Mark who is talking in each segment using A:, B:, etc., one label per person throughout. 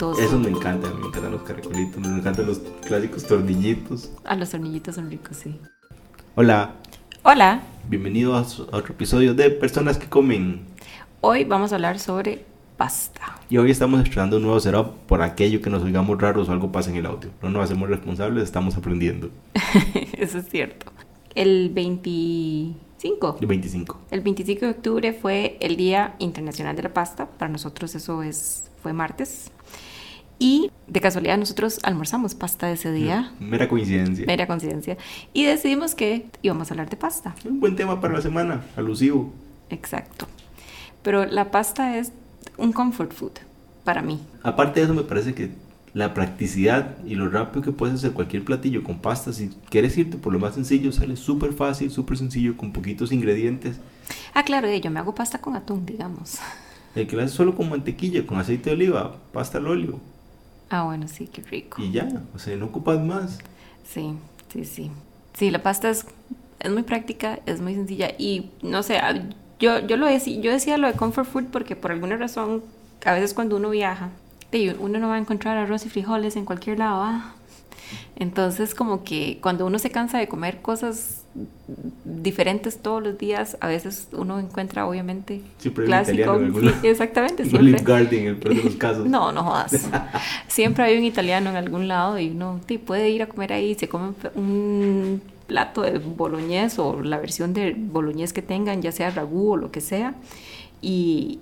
A: caracolitos.
B: Eso me encanta, me encantan los caracolitos, me encantan los clásicos tornillitos.
A: Ah, los tornillitos son ricos, sí.
B: Hola,
A: Hola,
B: bienvenido a, su- a otro episodio de Personas que Comen.
A: hoy vamos a hablar sobre pasta.
B: Y hoy estamos estrenando un nuevo setup por aquello que nos oigamos raros o algo pasa en el audio. No nos hacemos responsables, estamos aprendiendo.
A: Eso es cierto. El 25.
B: El 25.
A: El 25 de octubre fue el Día Internacional de la Pasta. Para nosotros eso es, fue martes. Y de casualidad nosotros almorzamos pasta ese día.
B: Mera coincidencia.
A: Mera coincidencia. Y decidimos que íbamos a hablar de pasta.
B: Un buen tema para la semana, alusivo.
A: Exacto. Pero la pasta es un comfort food para mí.
B: Aparte de eso, me parece que la practicidad y lo rápido que puedes hacer cualquier platillo con pasta, si quieres irte por lo más sencillo, sale súper fácil, súper sencillo, con poquitos ingredientes.
A: Ah, claro, yo me hago pasta con atún, digamos.
B: El que lo hace solo con mantequilla, con aceite de oliva, pasta al óleo
A: Ah, bueno, sí, qué rico.
B: y ya. O sea, no ocupas más.
A: Sí, sí, sí. Sí, la pasta es, es muy práctica, es muy sencilla y no sé, yo, yo, lo decía, yo decía lo de comfort food porque por alguna razón, a veces cuando uno viaja, uno no va a encontrar arroz y frijoles en cualquier lado. ah. Entonces, como que cuando uno se cansa de comer cosas diferentes todos los días, a veces uno encuentra, obviamente,
B: Siempre hay un italiano
A: sí, exactamente,
B: Un
A: siempre.
B: Garden, en el peor de los casos.
A: No, no jodas. Siempre hay un italiano en algún lado y uno sí, puede ir a comer ahí, se come un plato de boloñés o la versión de boloñés que tengan, ya sea ragú o lo que sea. Y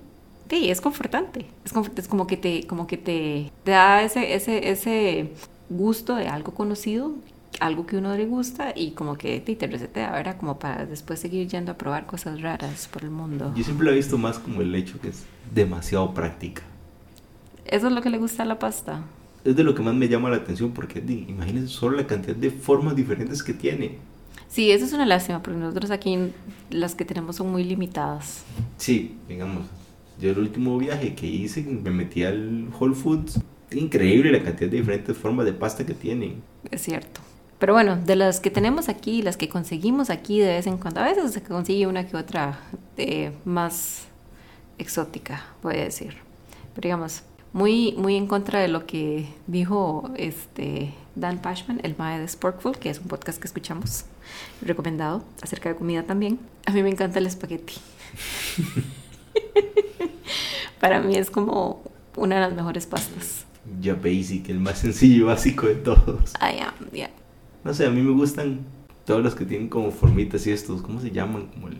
A: sí, es confortante. Es, confort- es como que te, como que te, te da ese, ese, ese gusto de algo conocido, algo que uno le gusta y como que sí, te resetea, ¿verdad? Como para después seguir yendo a probar cosas raras por el mundo.
B: Yo siempre lo he visto más como el hecho que es demasiado práctica.
A: Eso es lo que le gusta a la pasta.
B: Es de lo que más me llama la atención porque imagínense solo la cantidad de formas diferentes que tiene.
A: Sí, eso es una lástima, porque nosotros aquí las que tenemos son muy limitadas.
B: Sí, digamos, yo el último viaje que hice me metí al Whole Foods. Increíble la cantidad de diferentes formas de pasta que tienen.
A: Es cierto. Pero bueno, de las que tenemos aquí, las que conseguimos aquí de vez en cuando, a veces se consigue una que otra eh, más exótica, voy a decir. Pero digamos, muy, muy en contra de lo que dijo este Dan Pashman, el mae de Sporkful, que es un podcast que escuchamos, recomendado, acerca de comida también. A mí me encanta el espagueti. Para mí es como una de las mejores pastas.
B: Ya basic, el más sencillo y básico de todos.
A: I am, yeah.
B: No sé, a mí me gustan todos los que tienen como formitas y estos, ¿cómo se llaman? Como el...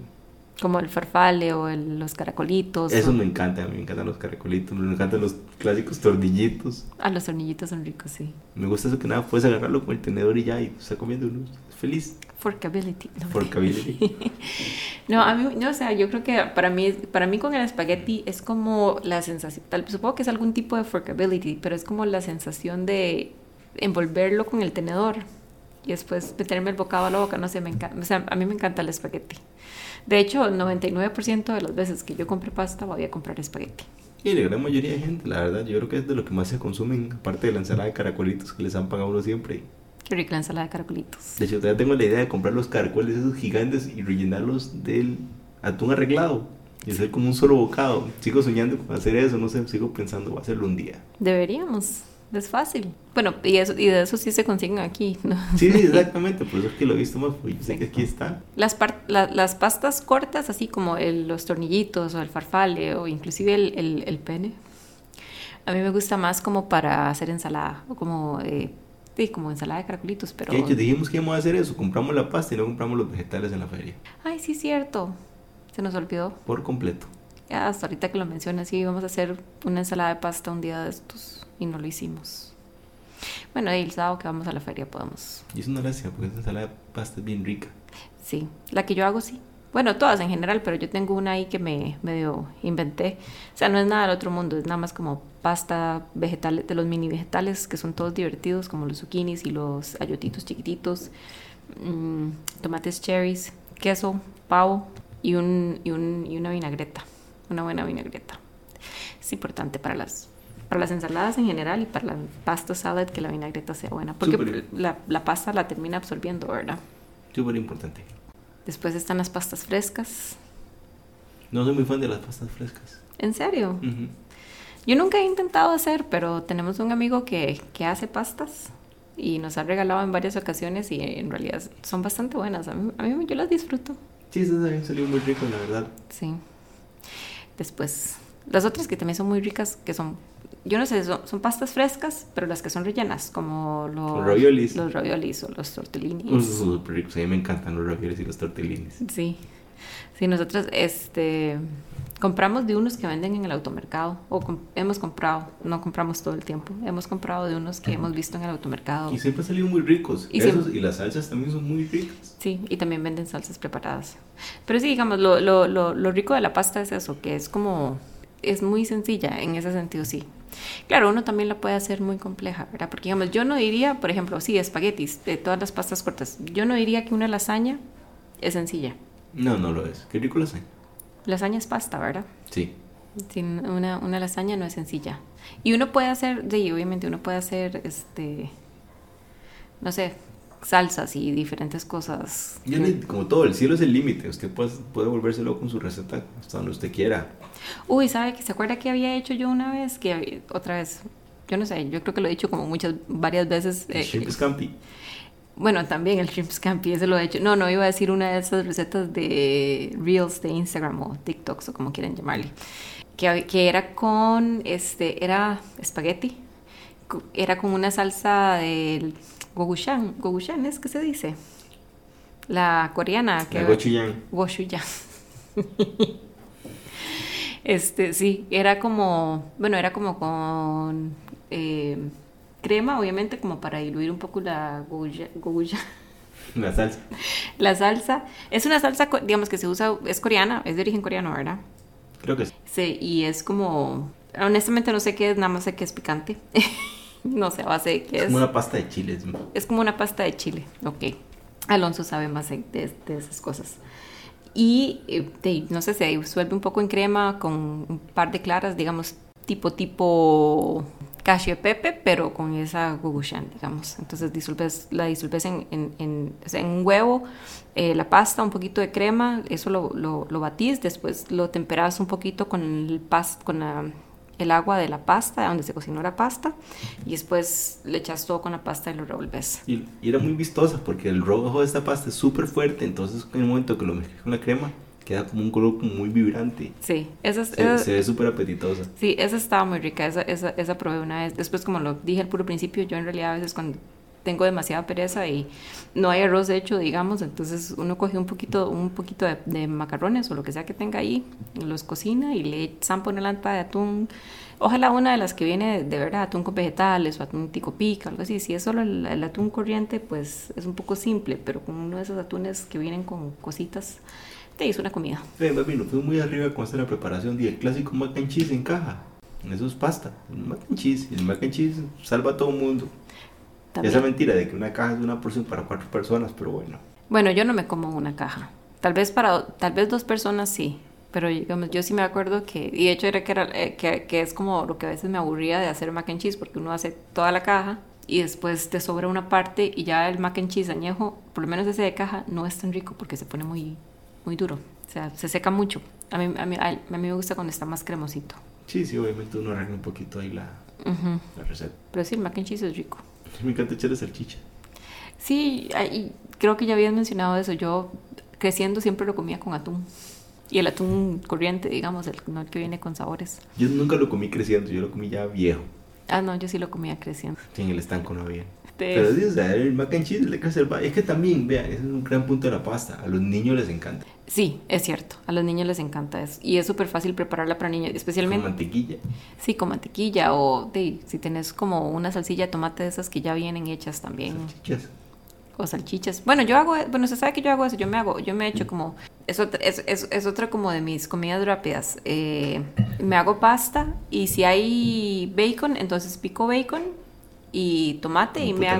A: Como el farfalle o el- los caracolitos.
B: Eso
A: o-
B: me encanta, a mí me encantan los caracolitos, me encantan los clásicos tornillitos.
A: Ah, los tornillitos son ricos, sí.
B: Me gusta eso que nada, puedes agarrarlo con el tenedor y ya, y está comiendo uno. Feliz.
A: Forkability. No,
B: Forkability.
A: No, a mí, no, o sea, yo creo que para mí, para mí con el espagueti es como la sensación, tal, supongo que es algún tipo de forkability, pero es como la sensación de envolverlo con el tenedor y después meterme el bocado a la boca, no sé, me encanta, o sea, a mí me encanta el espagueti. De hecho, el 99% de las veces que yo compre pasta voy a comprar espagueti.
B: Y la gran mayoría de gente, la verdad, yo creo que es de lo que más se consumen, aparte de la ensalada de caracolitos que les han pagado uno siempre.
A: Qué rica la ensalada de caracolitos.
B: De hecho, todavía tengo la idea de comprar los caracoles esos gigantes y rellenarlos del atún arreglado. Y hacer como un solo bocado. Sigo soñando con hacer eso, no sé, sigo pensando, voy a hacerlo un día.
A: Deberíamos, es fácil. Bueno, y, eso, y de eso sí se consiguen aquí, ¿no?
B: Sí, sí, exactamente, por eso es que lo he visto más, porque yo sé que aquí está.
A: Las, la- las pastas cortas, así como el- los tornillitos o el farfalle o inclusive el, el- el pene, a mí me gusta más como para hacer ensalada o como, eh, sí, como ensalada de caracolitos, pero...
B: Hecho, dijimos que íbamos a hacer eso, compramos la pasta y no compramos los vegetales en la feria.
A: Ay, sí, cierto. Se nos olvidó.
B: Por completo.
A: Ya hasta ahorita que lo mencionas, sí, íbamos a hacer una ensalada de pasta un día de estos y no lo hicimos. Bueno, y el sábado que vamos a la feria podemos
B: Y es una gracia, porque esa ensalada de pasta es bien rica.
A: Sí, la que yo hago sí. Bueno, todas en general, pero yo tengo una ahí que me medio inventé. O sea, no es nada del otro mundo, es nada más como pasta vegetales, de los mini vegetales que son todos divertidos, como los zucchinis y los ayotitos chiquititos, mm, tomates cherries, queso, pavo y, un, y, un, y una vinagreta, una buena vinagreta. Es importante para las, para las ensaladas en general y para la pasta salad que la vinagreta sea buena, porque la, la pasta la termina absorbiendo, ¿verdad?
B: Súper importante.
A: Después están las pastas frescas.
B: No soy muy fan de las pastas frescas.
A: ¿En serio? Yo nunca he intentado hacer, pero tenemos un amigo que, que hace pastas y nos ha regalado en varias ocasiones y en realidad son bastante buenas. A mí, a mí yo las disfruto.
B: Sí, eso también salió muy rico, la verdad.
A: Sí. Después, las otras que también son muy ricas, que son, yo no sé, son, son pastas frescas, pero las que son rellenas, como los,
B: raviolis.
A: los raviolis o los tortellini.
B: Uh, súper ricos. A mí me encantan los raviolis y los tortellinis.
A: Sí. Sí, nosotros este, compramos de unos que venden en el automercado, o hemos comprado, no compramos todo el tiempo, hemos comprado de unos que hemos visto en el automercado.
B: Y siempre han salido muy ricos.
A: Y
B: Esos
A: siempre-
B: y las salsas también son muy ricas.
A: Sí, y también venden salsas preparadas. Pero sí, digamos, lo, lo, lo, lo rico de la pasta es eso, que es como, es muy sencilla en ese sentido, sí. Claro, uno también la puede hacer muy compleja, ¿verdad? Porque, digamos, yo no diría, por ejemplo, sí, espaguetis, de todas las pastas cortas, yo no diría que una lasaña es sencilla.
B: No, no lo es. Qué rico lasaña.
A: Lasaña es pasta, ¿verdad?
B: Sí.
A: Sin una, una lasaña no es sencilla. Y uno puede hacer, sí, obviamente uno puede hacer, este, no sé, salsas y diferentes cosas.
B: Ni- como todo, el cielo es el límite. Usted puede, puede volverse loco con su receta hasta donde usted quiera.
A: Uy, ¿sabe que se acuerda que había hecho yo una vez? Que otra vez, yo no sé, yo creo que lo he dicho como muchas, varias veces.
B: El
A: eh,
B: shrimp scampi.
A: bueno, también el shrimp scampi, ese lo he hecho. No, no, iba a decir una de esas recetas de Reels de Instagram o TikToks o como quieran llamarle. Que, que era con, este, era espagueti. Era con una salsa del gochujang. ¿Gochujang es que se dice? La coreana. Que
B: La gochujang.
A: Gochujang. Este, sí, era como, bueno, era como con eh, crema, obviamente, como para diluir un poco la goguya-
B: La salsa.
A: La salsa, es una salsa, digamos, que se usa, es coreana, es de origen coreano, ¿verdad?
B: Creo que sí.
A: Sí, y es como, honestamente no sé qué es, nada más sé que es picante. no sé a base de qué
B: Es
A: es.
B: como una pasta de chiles. ¿no?
A: Es como una pasta de chile, ok. Alonso sabe más de, de- de esas cosas. Y eh, de- no sé, se disuelve un poco en crema con un par de claras, digamos, tipo tipo cashew pepe, pero con esa gugushan, digamos. Entonces disuelves, la disuelves en, en, en- o sea, en un huevo, eh, la pasta, un poquito de crema, eso lo, lo, lo batís, después lo temperas un poquito con el, pas, con la- el agua de la pasta, donde se cocinó la pasta, y después le echas todo con la pasta y lo revolves.
B: Y, y era muy vistosa porque el rojo de esta pasta es súper fuerte. Entonces, en el momento que lo mezclé con la crema, queda como un color muy vibrante.
A: Sí, esa, es-
B: Se,
A: esa-
B: se ve súper apetitosa.
A: sí, esa estaba muy rica, esa, esa, esa probé una vez. Después, como lo dije al puro principio, yo en realidad a veces cuando tengo demasiada pereza y no hay arroz hecho, digamos, entonces uno coge un poquito, un poquito de, macarrones o lo que sea que tenga ahí, los cocina y le zampa una lata de atún. Ojalá una de las que viene de verdad, atún con vegetales o atún tico pica, algo así. Si es solo el, atún corriente, pues es un poco simple, pero con uno de esos atunes que vienen con cositas, te hizo una comida.
B: No fui muy arriba con esta preparación. Y el clásico mac and cheese en caja. Eso es pasta. El mac and cheese. El mac and cheese salva a todo el mundo.
A: También.
B: Esa mentira de que una caja es una porción para cuatro personas, pero bueno.
A: Bueno, yo no me como una caja. Tal vez para, tal vez dos personas sí. Pero digamos, yo sí me acuerdo que, y de hecho era que, era, eh, que, que es como lo que a veces me aburría de hacer mac and cheese, porque uno hace toda la caja y después te sobra una parte y ya el mac and cheese añejo, por lo menos ese de caja, no es tan rico porque se pone muy, muy duro. O sea, se seca mucho. A mí, a mí, a mí me gusta cuando está más cremosito.
B: Sí, sí, obviamente uno arregla un poquito ahí la,
A: Ujú.
B: la receta.
A: Pero sí, el mac and cheese es rico.
B: Me encanta echarle salchicha.
A: Sí, ah, y creo que ya habías mencionado eso. Yo creciendo siempre lo comía con atún. Y el atún corriente, digamos, el, no el que viene con sabores.
B: Yo nunca lo comí creciendo, yo lo comí ya viejo.
A: Ah, no, yo sí lo comía creciendo.
B: Sí, en el estanco no había.
A: Este,
B: Pero sí, o sea, el mac and cheese le crece el va- Es que también, vea, ese es un gran punto de la pasta. A los niños les encanta.
A: Sí, es cierto. A los niños les encanta eso. Y es súper fácil prepararla para niños,
B: Con
A: especialmente
B: mantequilla.
A: sí, con mantequilla o de, si tenés como una salsilla de tomate de esas que ya vienen hechas también.
B: Salchichas.
A: o salchichas. Bueno, yo hago, bueno, se sabe que yo hago eso, yo me hago, yo me he hecho como, es otra, es, es, es otra como de mis comidas rápidas. Eh, me hago pasta y si hay bacon, entonces pico bacon y tomate y me hago...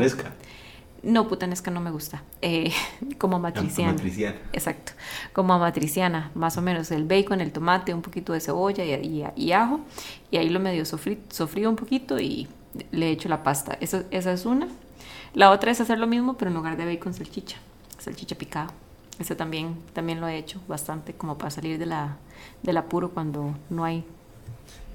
A: No, putanesca no me gusta. Eh, como matriciana.
B: Matriciana.
A: Exacto, como matriciana, más o menos. El bacon, el tomate, un poquito de cebolla y, y- y ajo. Y ahí lo medio sofrí, sofrío un poquito y le echo la pasta. Esa, esa es una. La otra es hacer lo mismo, pero en lugar de bacon, salchicha. Salchicha picada. Ese también, también lo he hecho bastante, como para salir de la, del apuro cuando no hay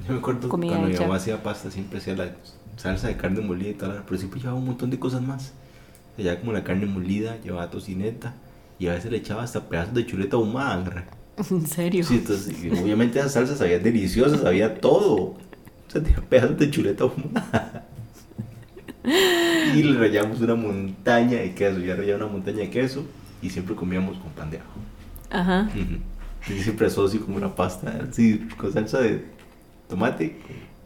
B: Yo me acuerdo
A: Comida
B: cuando mi mamá hacía pasta, siempre hacía la salsa de carne molida y tal, pero siempre llevaba un montón de cosas más. O sea, ya como la carne molida, llevaba tocineta y a veces le echaba hasta pedazos de chuleta ahumada.
A: ¿En serio?
B: Sí, entonces, obviamente esas salsas sabían deliciosas, sabía todo. O sea, tenía pedazos de chuleta ahumada. Y le rayamos una montaña de queso, ya rayaba una montaña de queso y siempre comíamos con pan de ajo.
A: Ajá.
B: Y siempre asocio como la pasta, así, con salsa de tomate,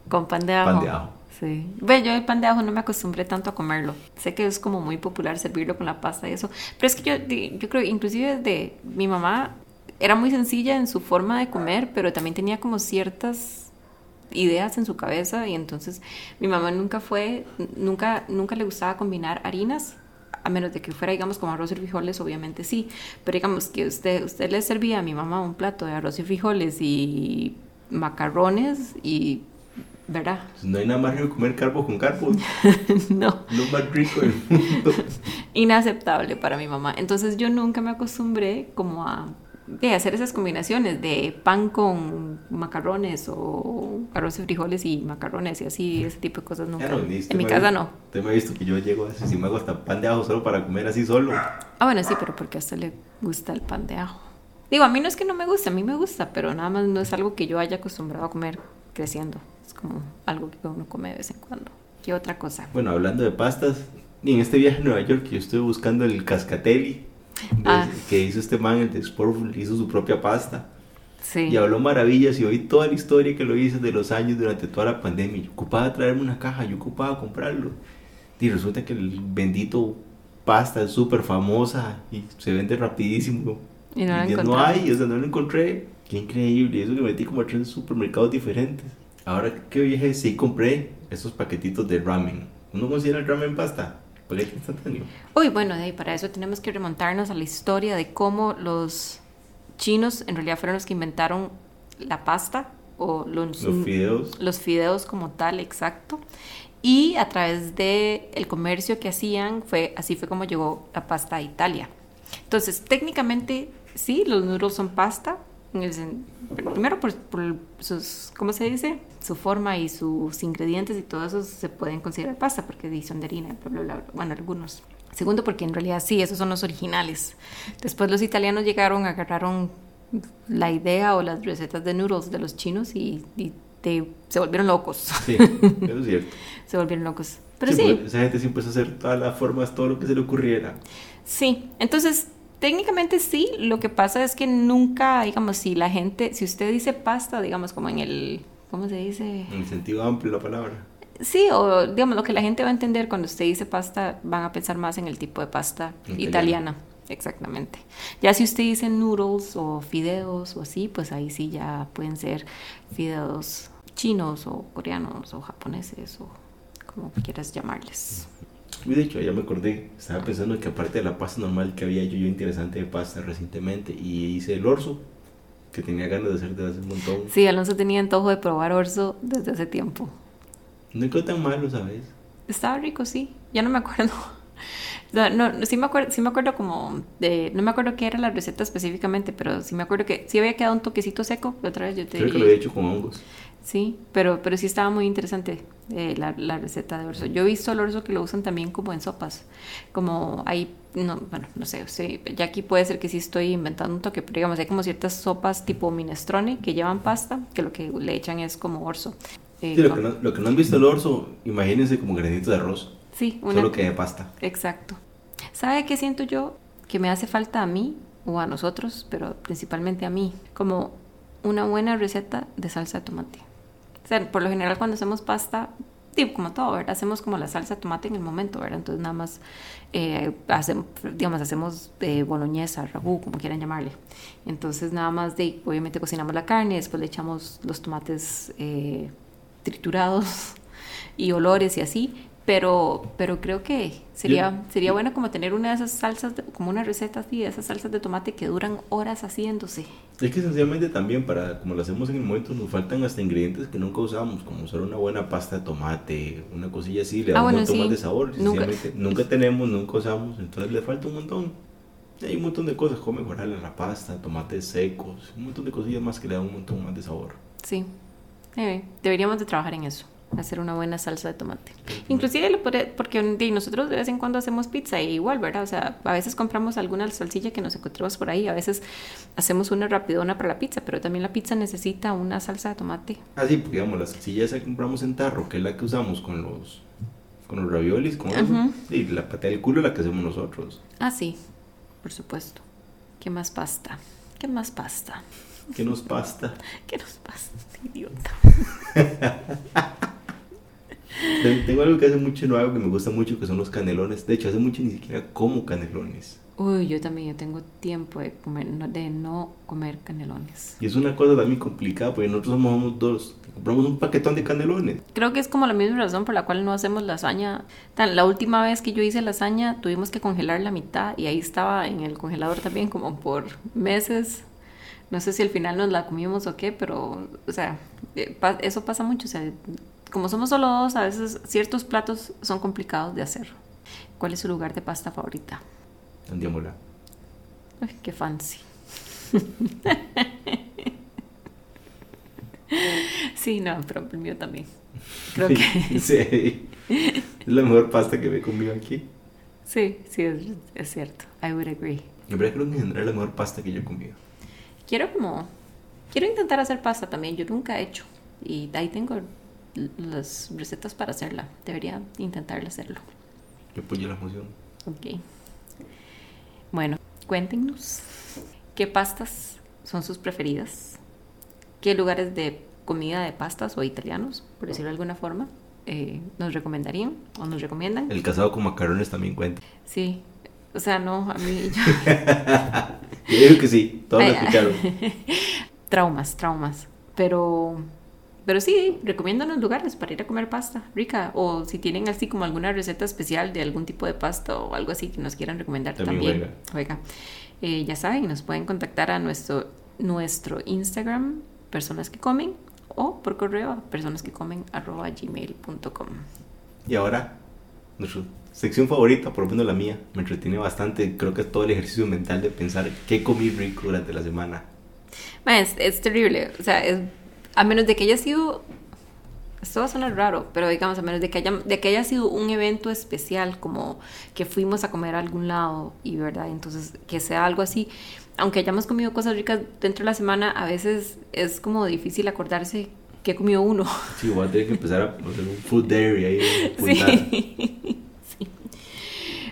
A: Con pan de ajo.
B: pan de ajo.
A: Sí. Yo el pan de ajo no me acostumbré tanto a comerlo. Sé que es como muy popular servirlo con la pasta y eso. Pero es que yo, yo creo, inclusive desde mi mamá era muy sencilla en su forma de comer, pero también tenía como ciertas ideas en su cabeza y entonces mi mamá nunca fue, nunca, nunca le gustaba combinar harinas. A menos de que fuera, digamos, como arroz y frijoles, obviamente sí. Pero digamos que usted, usted le servía a mi mamá un plato de arroz y frijoles y macarrones y, ¿verdad?
B: Pues no hay nada más rico que comer carbo con carbo.
A: no.
B: Lo más rico del mundo.
A: inaceptable para mi mamá. Entonces yo nunca me acostumbré como a de hacer esas combinaciones de pan con macarrones o arroz y frijoles y macarrones y así, ese tipo de cosas nunca.
B: Usted
A: en mi casa no.
B: Usted me ha visto que yo llego a si me hago hasta pan de ajo solo para comer así solo.
A: Ah, bueno, sí, pero porque a usted le gusta el pan de ajo. Digo, a mí no es que no me guste, a mí me gusta, pero nada más no es algo que yo haya acostumbrado a comer creciendo. Es como algo que uno come de vez en cuando. ¿Qué otra cosa?
B: Bueno, hablando de pastas, y en este viaje a Nueva York yo estuve buscando el cascatelli de-
A: Ah.
B: que hizo este man, el de Sportful, hizo su propia pasta.
A: Sí.
B: Y habló maravillas y oí toda la historia que lo hice de los años durante toda la pandemia. Yo ocupaba traerme una caja, yo ocupaba comprarlo. Y resulta que el bendito pasta es súper famosa y se vende rapidísimo.
A: Y no la
B: ya no hay, o sea, no lo encontré. Qué increíble, eso que metí como a tres supermercados diferentes. Ahora que viaje, sí compré estos paquetitos de ramen. ¿Uno considera el ramen pasta? Paquete instantáneo.
A: Uy, bueno, de ahí para eso tenemos que remontarnos a la historia de cómo los chinos en realidad fueron los que inventaron la pasta o los,
B: Los fideos.
A: los fideos como tal, exacto. Y a través de el comercio que hacían, fue así fue como llegó la pasta a Italia. Entonces, técnicamente, sí, los noodles son pasta. El primero por, por sus, ¿cómo se dice? Su forma y sus ingredientes y todo eso se pueden considerar pasta porque son de harina, bla, bla, bla. Bueno, algunos. Segundo, porque en realidad sí, esos son los originales. Después los italianos llegaron, agarraron la idea o las recetas de noodles de los chinos y, y te- se volvieron locos.
B: Sí, eso es cierto.
A: se volvieron locos. Pero
B: Sí,
A: sí,
B: porque esa gente sí empezó a hacer todas las formas, todo lo que se le ocurriera.
A: sí. Entonces, técnicamente sí. Lo que pasa es que nunca, digamos, si la gente, si usted dice pasta, digamos, como en el, ¿cómo se dice?
B: En el sentido amplio la palabra.
A: Sí, o digamos, lo que la gente va a entender cuando usted dice pasta, van a pensar más en el tipo de pasta
B: Italiana.
A: italiana. Exactamente. Ya si usted dice noodles o fideos o así, pues ahí sí ya pueden ser fideos chinos o coreanos o japoneses o como quieras llamarles.
B: De hecho, ya me acordé, estaba pensando que aparte de la pasta normal que había yo, yo interesante de pasta recientemente y hice el orzo, que tenía ganas de hacer desde hace un montón.
A: Sí, Alonso tenía antojo de probar orzo desde hace tiempo.
B: No quedó tan malo, ¿sabes?
A: Estaba rico, sí. Ya no me acuerdo. No, no, sí me acuerdo, sí me acuerdo como de, no me acuerdo qué era la receta específicamente, pero sí me acuerdo que sí había quedado un toquecito seco. La otra vez yo te
B: Creo que lo había hecho con hongos.
A: Sí, pero, pero sí estaba muy interesante eh, la, la receta de orzo. Yo he visto el orzo que lo usan también como en sopas. Como hay, no, bueno, no sé, sí, ya aquí puede ser que sí estoy inventando un toque, pero digamos, hay como ciertas sopas tipo minestrone que llevan pasta, que lo que le echan es como orzo. Eh,
B: Sí, lo,
A: con-
B: que no, lo que no han visto el orzo, imagínense como granitos de arroz,
A: sí, una-
B: solo que de pasta.
A: Exacto. ¿Sabe qué siento yo? Que me hace falta a mí o a nosotros, pero principalmente a mí, como una buena receta de salsa de tomate. Por lo general cuando hacemos pasta, tipo como todo. Hacemos como la salsa de tomate en el momento. Entonces nada más eh, hacemos, digamos, hacemos eh, boloñesa, ragú, como quieran llamarle. Entonces nada más obviamente cocinamos la carne, después le echamos los tomates eh, triturados y olores y así. Pero, pero creo que sería, sería bueno como tener una de esas salsas, de- como una receta así, de esas salsas de tomate que duran horas haciéndose.
B: Es que esencialmente también para, como lo hacemos en el momento, nos faltan hasta ingredientes que nunca usamos, como usar una buena pasta de tomate, una cosilla así, le da
A: Ah,
B: un
A: bueno,
B: montón
A: sí.
B: más de sabor.
A: Nunca-
B: Sencillamente, nunca tenemos, nunca usamos, entonces le falta un montón. Y hay un montón de cosas, como mejorarle la pasta, tomates secos, un montón de cosillas más que le dan un montón más de sabor.
A: Sí, Eh, deberíamos de trabajar en eso, hacer una buena salsa de tomate. Inclusive, porque nosotros de vez en cuando hacemos pizza y igual, ¿verdad? O sea, a veces compramos alguna salsilla que nos encontremos por ahí, a veces hacemos una rapidona para la pizza, pero también la pizza necesita una salsa de tomate.
B: Ah, sí, porque digamos, la salsilla esa que compramos en tarro, que es la que usamos con los, con los raviolis, con y la patea del culo es la que hacemos nosotros.
A: Ah, sí, por supuesto. ¿Qué más pasta? ¿Qué más pasta?
B: ¿Qué nos pasta?
A: ¿Qué nos pasa, idiota?
B: Te- Tengo algo que hace mucho no hago que me gusta mucho, que son los canelones. De hecho, hace mucho ni siquiera como canelones.
A: Uy, yo también, yo tengo tiempo de, comer, no- de no comer canelones.
B: Y es una cosa también complicada, porque nosotros somos dos. Compramos un paquetón de canelones.
A: Creo que es como la misma razón por la cual no hacemos lasaña. Tan, la última vez que yo hice lasaña tuvimos que congelar la mitad y ahí estaba en el congelador también como por meses. No sé si al final nos la comimos o qué, pero, o sea, eh, eso pasa mucho. O sea, como somos solo dos, a veces ciertos platos son complicados de hacer. ¿Cuál es su lugar de pasta favorita?
B: Andiamola.
A: Uy, qué fancy. sí, no, pero el mío también. Creo que
B: sí. Es la mejor pasta que me he comido aquí.
A: sí, sí, es, es cierto. I would agree.
B: Verdad creo que en general es la mejor pasta que yo he comido.
A: Quiero como, quiero intentar hacer pasta también. Yo nunca he hecho y ahí tengo las recetas para hacerla. Debería intentar hacerlo.
B: Yo apoyo la emoción.
A: Ok. Bueno, cuéntenos qué pastas son sus preferidas, qué lugares de comida de pastas o italianos, por decirlo de alguna forma, eh, nos recomendarían o nos recomiendan.
B: El casado con macarrones también cuenta.
A: Sí, o sea, no, a mí yo-
B: Yo digo que sí, todos lo escucharon.
A: traumas, traumas, pero pero sí, recomiéndanos lugares para ir a comer pasta rica o si tienen así como alguna receta especial de algún tipo de pasta o algo así que nos quieran recomendar
B: También
A: también. Juega. Eh, ya saben, nos pueden contactar a nuestro nuestro Instagram personas que comen o por correo a personas que comen arroba gmail.com.
B: Y ahora, nuestra sección favorita, por lo menos la mía, me entretiene bastante. Creo que es todo el ejercicio mental de pensar qué comí rico durante la semana.
A: Ma, Es, es terrible, o sea, es, a menos de que haya sido, esto va a sonar raro, pero digamos, a menos de que haya, de que haya sido un evento especial, como que fuimos a comer a algún lado, y verdad, entonces que sea algo así, aunque hayamos comido cosas ricas dentro de la semana, a veces es como difícil acordarse qué comió uno.
B: Sí, voy a tener que empezar a hacer un food diary ahí.
A: Sí.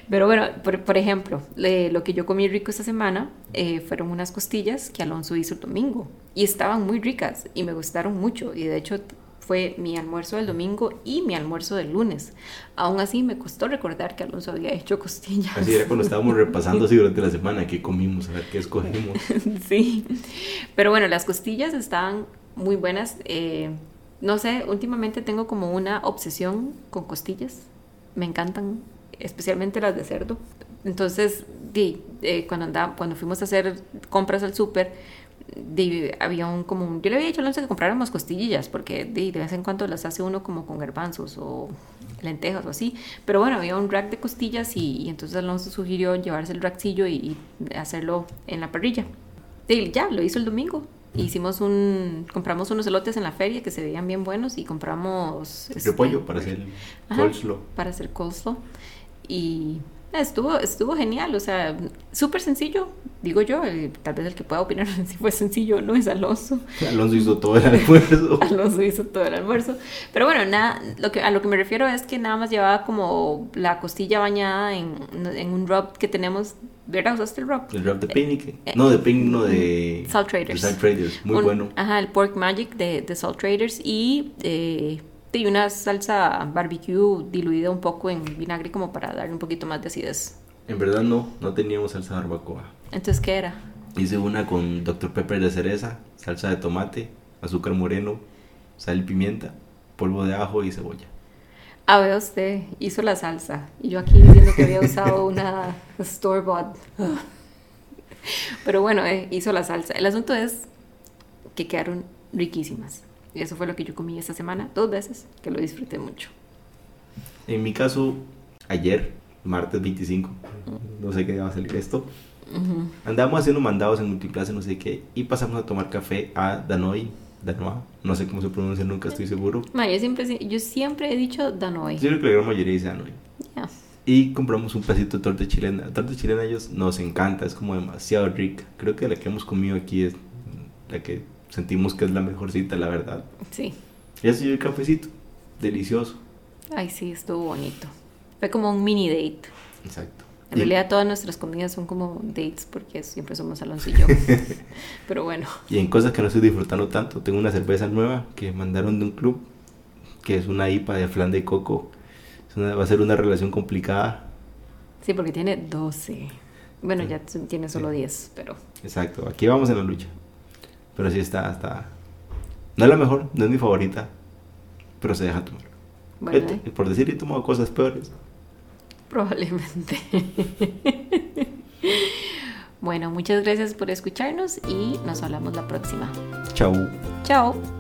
A: Pero bueno, por, por ejemplo, lo que yo comí rico esta semana eh, fueron unas costillas que Alonso hizo el domingo. Y estaban muy ricas y me gustaron mucho. Y de hecho fue mi almuerzo del domingo y mi almuerzo del lunes. Aún así me costó recordar que Alonso había hecho costillas.
B: Así era cuando estábamos repasando así durante la semana qué comimos, a ver qué escogimos.
A: sí. Pero bueno, las costillas estaban muy buenas. eh, no sé, últimamente tengo como una obsesión con costillas. Me encantan, especialmente las de cerdo. Entonces, di, eh, cuando, andaba, cuando fuimos a hacer compras al súper, di, había un como un- yo le había dicho a Alonso que compráramos costillas porque di, de vez en cuando las hace uno como con garbanzos o lentejas o así. Pero bueno había un rack de costillas y, y entonces Alonso sugirió llevarse el rackcillo y, y hacerlo en la parrilla. Y ya lo hizo el domingo. Hicimos un compramos unos elotes en la feria que se veían bien buenos y compramos este,
B: Repollo para hacer coleslaw.
A: para hacer coleslaw y estuvo estuvo genial o sea súper sencillo digo yo eh, tal vez el que pueda opinar si fue sencillo no es Alonso
B: Alonso hizo todo el almuerzo.
A: Alonso hizo todo el almuerzo pero bueno nada lo que a lo que me refiero es que nada más llevaba como la costilla bañada en, en un rub que tenemos ¿verdad? usaste el rub
B: El wrap de picnic. No, de picnic, no de...
A: Salt Traders.
B: de Salt Traders, muy
A: Un-
B: bueno.
A: Ajá, el Pork Magic de, de Salt Traders y, eh, y una salsa barbecue diluida un poco en vinagre como para darle un poquito más de acidez.
B: En verdad no, no teníamos salsa barbacoa.
A: Entonces, ¿qué era?
B: Hice una con Dr. Pepper de cereza, salsa de tomate, azúcar moreno, sal y pimienta, polvo de ajo y cebolla.
A: Ah, vea usted, hizo la salsa. Y yo aquí diciendo que había usado una store-bought. Pero bueno, eh, hizo la salsa. El asunto es que quedaron riquísimas. Y eso fue lo que yo comí esta semana, dos veces, que lo disfruté mucho.
B: En mi caso, ayer, martes 25, no sé qué va a salir esto,
A: Ujú.
B: andamos haciendo mandados en multiplaza, no sé qué, y pasamos a tomar café a Danoi, Danois. No sé cómo se pronuncia, nunca estoy seguro.
A: Ma, yo, siempre, yo siempre he dicho Danoy.
B: Yo creo que la gran mayoría dice Danois.
A: Ya.
B: Y compramos un pedacito de torta chilena. La torta chilena a ellos nos encanta, es como demasiado rica. Creo que la que hemos comido aquí es la que sentimos que es la mejorcita, la verdad.
A: Sí.
B: Y así el cafecito, delicioso.
A: Ay, sí, estuvo bonito. Fue como un mini date.
B: Exacto.
A: En
B: Y-
A: realidad todas nuestras comidas son como dates porque siempre somos Alonso y yo. Pero bueno,
B: Y en cosas que no estoy disfrutando tanto, tengo una cerveza nueva que mandaron de un club, que es una IPA de flan de coco. Una- va a ser una relación complicada.
A: sí, porque tiene 12. Bueno, ya tiene solo
B: Sí.
A: 10, pero
B: Exacto, aquí vamos en la lucha. Pero sí está, está... No es la mejor, no es mi favorita, pero se deja tomar.
A: bueno,
B: Vete,
A: eh,
B: Por decir, he tomado cosas peores.
A: probablemente. bueno, muchas gracias por escucharnos y nos hablamos la próxima.
B: Chau.
A: Chao.